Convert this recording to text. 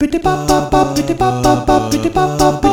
Bitte bop bop bop, bitte bop bop bop, bitte bop bop,